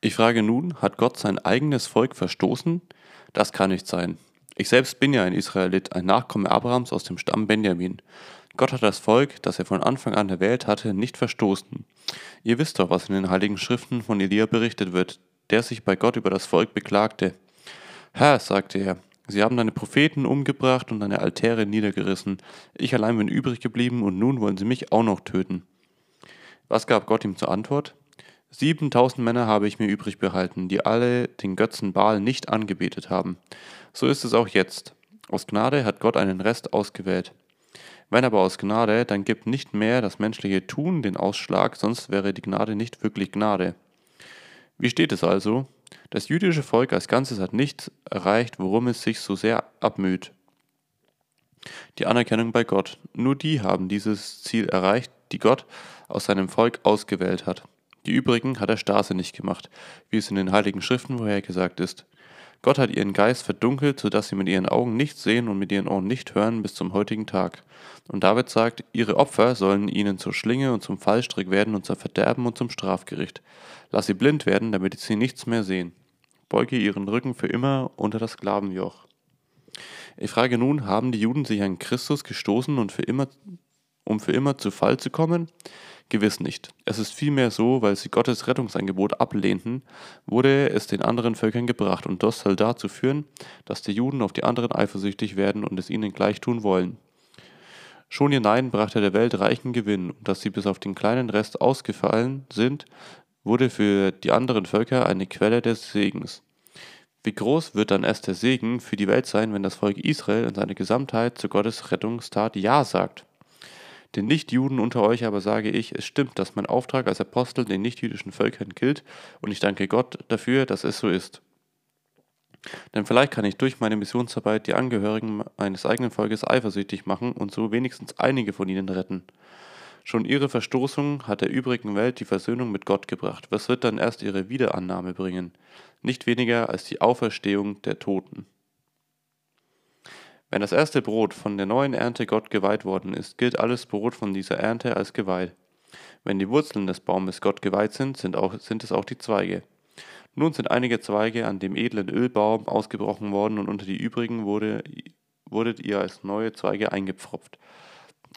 Ich frage nun, hat Gott sein eigenes Volk verstoßen? Das kann nicht sein. Ich selbst bin ja ein Israelit, ein Nachkomme Abrahams aus dem Stamm Benjamin. Gott hat das Volk, das er von Anfang an erwählt hatte, nicht verstoßen. Ihr wisst doch, was in den heiligen Schriften von Elia berichtet wird, der sich bei Gott über das Volk beklagte. Herr, sagte er, sie haben deine Propheten umgebracht und deine Altäre niedergerissen. Ich allein bin übrig geblieben und nun wollen sie mich auch noch töten. Was gab Gott ihm zur Antwort? Siebentausend Männer habe ich mir übrig behalten, die alle den Götzen Baal nicht angebetet haben. So ist es auch jetzt. Aus Gnade hat Gott einen Rest ausgewählt. Wenn aber aus Gnade, dann gibt nicht mehr das menschliche Tun den Ausschlag, sonst wäre die Gnade nicht wirklich Gnade. Wie steht es also? Das jüdische Volk als Ganzes hat nichts erreicht, worum es sich so sehr abmüht. Die Anerkennung bei Gott. Nur die haben dieses Ziel erreicht, die Gott aus seinem Volk ausgewählt hat. Die übrigen hat er starrsinnig gemacht, wie es in den heiligen Schriften vorhergesagt ist. Gott hat ihren Geist verdunkelt, so dass sie mit ihren Augen nicht sehen und mit ihren Ohren nicht hören bis zum heutigen Tag. Und David sagt, ihre Opfer sollen ihnen zur Schlinge und zum Fallstrick werden und zum Verderben und zum Strafgericht. Lass sie blind werden, damit sie nichts mehr sehen. Beuge ihren Rücken für immer unter das Sklavenjoch. Ich frage nun, haben die Juden sich an Christus gestoßen und für immer, um für immer zu Fall zu kommen? Gewiss nicht. Es ist vielmehr so, weil sie Gottes Rettungsangebot ablehnten, wurde es den anderen Völkern gebracht und das soll dazu führen, dass die Juden auf die anderen eifersüchtig werden und es ihnen gleich tun wollen. Schon ihr Nein brachte der Welt reichen Gewinn und dass sie bis auf den kleinen Rest ausgefallen sind, wurde für die anderen Völker eine Quelle des Segens. Wie groß wird dann erst der Segen für die Welt sein, wenn das Volk Israel in seiner Gesamtheit zu Gottes Rettungstat Ja sagt? Den Nichtjuden unter euch aber sage ich, es stimmt, dass mein Auftrag als Apostel den nichtjüdischen Völkern gilt, und ich danke Gott dafür, dass es so ist. Denn vielleicht kann ich durch meine Missionsarbeit die Angehörigen meines eigenen Volkes eifersüchtig machen und so wenigstens einige von ihnen retten. Schon ihre Verstoßung hat der übrigen Welt die Versöhnung mit Gott gebracht. Was wird dann erst ihre Wiederannahme bringen? Nicht weniger als die Auferstehung der Toten. Wenn das erste Brot von der neuen Ernte Gott geweiht worden ist, gilt alles Brot von dieser Ernte als geweiht. Wenn die Wurzeln des Baumes Gott geweiht sind, sind, auch, sind es auch die Zweige. Nun sind einige Zweige an dem edlen Ölbaum ausgebrochen worden und unter die übrigen wurde, wurdet ihr als neue Zweige eingepfropft.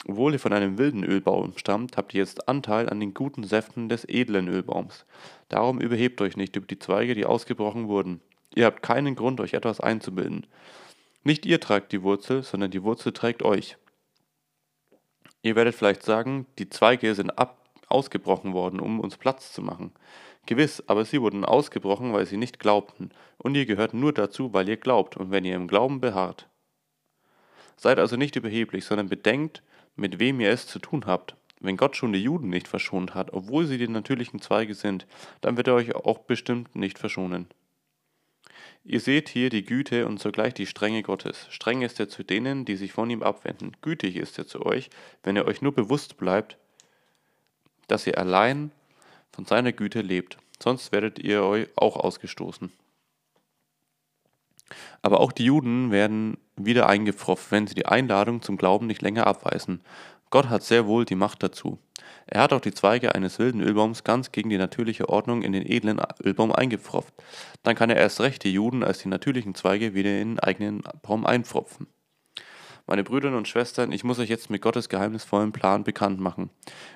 Obwohl ihr von einem wilden Ölbaum stammt, habt ihr jetzt Anteil an den guten Säften des edlen Ölbaums. Darum überhebt euch nicht über die Zweige, die ausgebrochen wurden. Ihr habt keinen Grund, euch etwas einzubilden. Nicht ihr tragt die Wurzel, sondern die Wurzel trägt euch. Ihr werdet vielleicht sagen, die Zweige sind ab ausgebrochen worden, um uns Platz zu machen. Gewiss, aber sie wurden ausgebrochen, weil sie nicht glaubten, und ihr gehört nur dazu, weil ihr glaubt und wenn ihr im Glauben beharrt. Seid also nicht überheblich, sondern bedenkt, mit wem ihr es zu tun habt. Wenn Gott schon die Juden nicht verschont hat, obwohl sie die natürlichen Zweige sind, dann wird er euch auch bestimmt nicht verschonen. Ihr seht hier die Güte und zugleich die Strenge Gottes. Streng ist er zu denen, die sich von ihm abwenden. Gütig ist er zu euch, wenn ihr euch nur bewusst bleibt, dass ihr allein von seiner Güte lebt. Sonst werdet ihr euch auch ausgestoßen. Aber auch die Juden werden wieder eingepfropft, wenn sie die Einladung zum Glauben nicht länger abweisen. Gott hat sehr wohl die Macht dazu. Er hat auch die Zweige eines wilden Ölbaums ganz gegen die natürliche Ordnung in den edlen Ölbaum eingepfropft. Dann kann er erst recht die Juden als die natürlichen Zweige wieder in den eigenen Baum einpfropfen. Meine Brüder und Schwestern, ich muss euch jetzt mit Gottes geheimnisvollen Plan bekannt machen.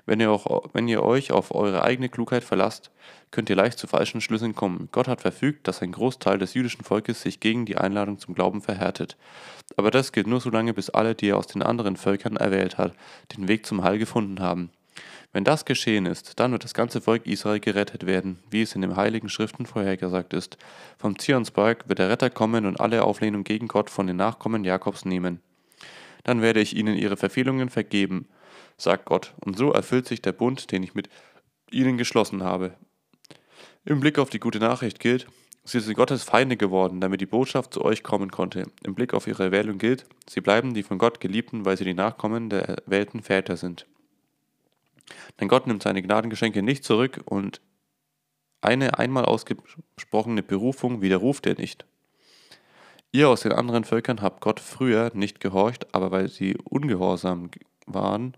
Wenn ihr, auch, wenn ihr euch auf eure eigene Klugheit verlasst, könnt ihr leicht zu falschen Schlüssen kommen. Gott hat verfügt, dass ein Großteil des jüdischen Volkes sich gegen die Einladung zum Glauben verhärtet. Aber das gilt nur so lange, bis alle, die er aus den anderen Völkern erwählt hat, den Weg zum Heil gefunden haben. Wenn das geschehen ist, dann wird das ganze Volk Israel gerettet werden, wie es in den heiligen Schriften vorhergesagt ist. Vom Zionsberg wird der Retter kommen und alle Auflehnung gegen Gott von den Nachkommen Jakobs nehmen. Dann werde ich ihnen ihre Verfehlungen vergeben, sagt Gott, und so erfüllt sich der Bund, den ich mit ihnen geschlossen habe. Im Blick auf die gute Nachricht gilt, sie sind Gottes Feinde geworden, damit die Botschaft zu euch kommen konnte. Im Blick auf ihre Erwählung gilt, sie bleiben die von Gott geliebten, weil sie die Nachkommen der erwählten Väter sind. Denn Gott nimmt seine Gnadengeschenke nicht zurück und eine einmal ausgesprochene Berufung widerruft er nicht. Ihr aus den anderen Völkern habt Gott früher nicht gehorcht, aber weil sie ungehorsam waren,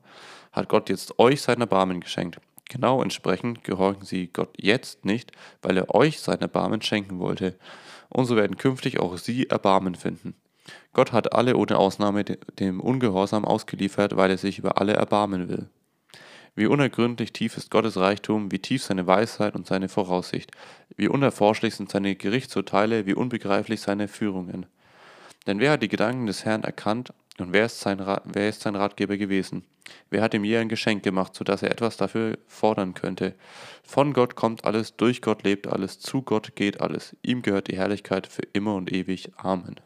hat Gott jetzt euch sein Erbarmen geschenkt. Genau entsprechend gehorchen sie Gott jetzt nicht, weil er euch sein Erbarmen schenken wollte. Und so werden künftig auch sie Erbarmen finden. Gott hat alle ohne Ausnahme dem Ungehorsam ausgeliefert, weil er sich über alle erbarmen will. Wie unergründlich tief ist Gottes Reichtum, wie tief seine Weisheit und seine Voraussicht, wie unerforschlich sind seine Gerichtsurteile, wie unbegreiflich seine Führungen. Denn wer hat die Gedanken des Herrn erkannt und wer ist sein, Rat, wer ist sein Ratgeber gewesen? Wer hat ihm je ein Geschenk gemacht, so dass er etwas dafür fordern könnte? Von Gott kommt alles, durch Gott lebt alles, zu Gott geht alles. Ihm gehört die Herrlichkeit für immer und ewig. Amen.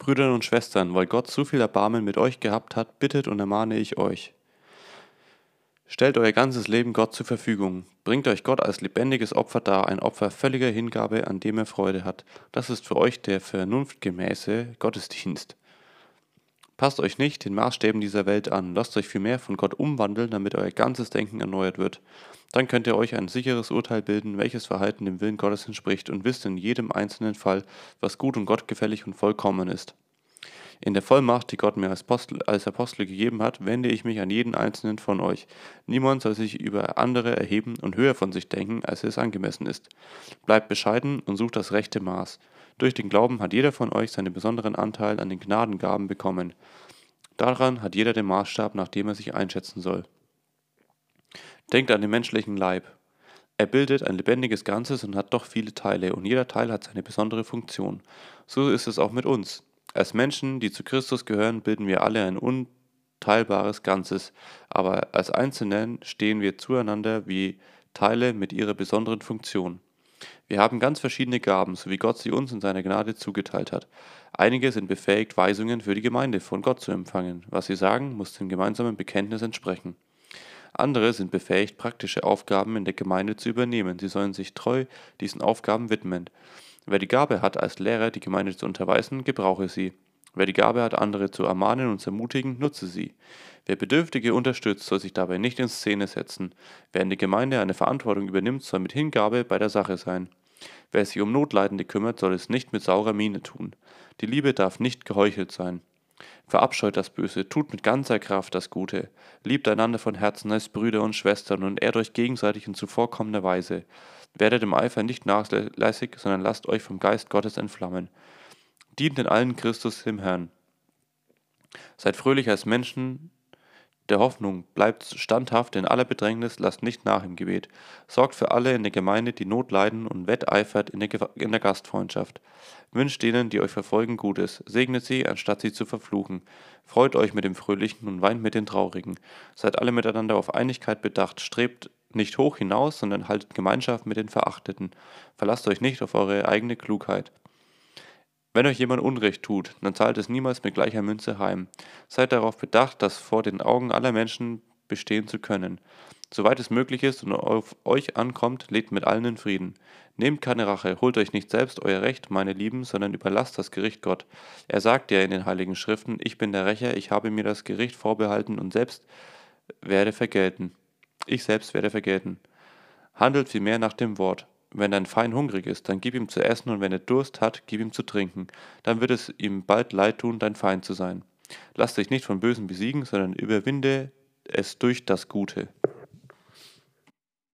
Brüder und Schwestern, weil Gott so viel Erbarmen mit euch gehabt hat, bittet und ermahne ich euch. Stellt euer ganzes Leben Gott zur Verfügung. Bringt euch Gott als lebendiges Opfer dar, ein Opfer völliger Hingabe, an dem er Freude hat. Das ist für euch der vernunftgemäße Gottesdienst. Passt euch nicht den Maßstäben dieser Welt an, lasst euch vielmehr von Gott umwandeln, damit euer ganzes Denken erneuert wird. Dann könnt ihr euch ein sicheres Urteil bilden, welches Verhalten dem Willen Gottes entspricht und wisst in jedem einzelnen Fall, was gut und gottgefällig und vollkommen ist. In der Vollmacht, die Gott mir als Apostel, als Apostel gegeben hat, wende ich mich an jeden einzelnen von euch. Niemand soll sich über andere erheben und höher von sich denken, als es angemessen ist. Bleibt bescheiden und sucht das rechte Maß. Durch den Glauben hat jeder von euch seinen besonderen Anteil an den Gnadengaben bekommen. Daran hat jeder den Maßstab, nach dem er sich einschätzen soll. Denkt an den menschlichen Leib. Er bildet ein lebendiges Ganzes und hat doch viele Teile, und jeder Teil hat seine besondere Funktion. So ist es auch mit uns. Als Menschen, die zu Christus gehören, bilden wir alle ein unteilbares Ganzes, aber als Einzelnen stehen wir zueinander wie Teile mit ihrer besonderen Funktion. Wir haben ganz verschiedene Gaben, so wie Gott sie uns in seiner Gnade zugeteilt hat. Einige sind befähigt, Weisungen für die Gemeinde von Gott zu empfangen. Was sie sagen, muss dem gemeinsamen Bekenntnis entsprechen. Andere sind befähigt, praktische Aufgaben in der Gemeinde zu übernehmen. Sie sollen sich treu diesen Aufgaben widmen. Wer die Gabe hat, als Lehrer die Gemeinde zu unterweisen, gebrauche sie. Wer die Gabe hat, andere zu ermahnen und zu ermutigen, nutze sie. Wer Bedürftige unterstützt, soll sich dabei nicht in Szene setzen. Wer in der Gemeinde eine Verantwortung übernimmt, soll mit Hingabe bei der Sache sein. Wer sich um Notleidende kümmert, soll es nicht mit saurer Miene tun. Die Liebe darf nicht geheuchelt sein. Verabscheut das Böse, tut mit ganzer Kraft das Gute. Liebt einander von Herzen als Brüder und Schwestern und ehrt euch gegenseitig in zuvorkommender Weise. Werdet im Eifer nicht nachlässig, sondern lasst euch vom Geist Gottes entflammen. Dient in allen Christus dem Herrn. Seid fröhlich als Menschen der Hoffnung, bleibt standhaft in aller Bedrängnis, lasst nicht nach im Gebet. Sorgt für alle in der Gemeinde, die Not leiden und wetteifert in der, in der Gastfreundschaft. Wünscht denen, die euch verfolgen, Gutes. Segnet sie, anstatt sie zu verfluchen. Freut euch mit dem Fröhlichen und weint mit den Traurigen. Seid alle miteinander auf Einigkeit bedacht. Strebt nicht hoch hinaus, sondern haltet Gemeinschaft mit den Verachteten. Verlasst euch nicht auf eure eigene Klugheit. Wenn euch jemand Unrecht tut, dann zahlt es niemals mit gleicher Münze heim. Seid darauf bedacht, das vor den Augen aller Menschen bestehen zu können. Soweit es möglich ist und auf euch ankommt, lebt mit allen in Frieden. Nehmt keine Rache, holt euch nicht selbst euer Recht, meine Lieben, sondern überlasst das Gericht Gott. Er sagt ja in den heiligen Schriften, ich bin der Rächer, ich habe mir das Gericht vorbehalten und selbst werde vergelten. Ich selbst werde vergelten. Handelt vielmehr nach dem Wort. Wenn dein Feind hungrig ist, dann gib ihm zu essen, und wenn er Durst hat, gib ihm zu trinken. Dann wird es ihm bald leid tun, dein Feind zu sein. Lass dich nicht von Bösen besiegen, sondern überwinde es durch das Gute.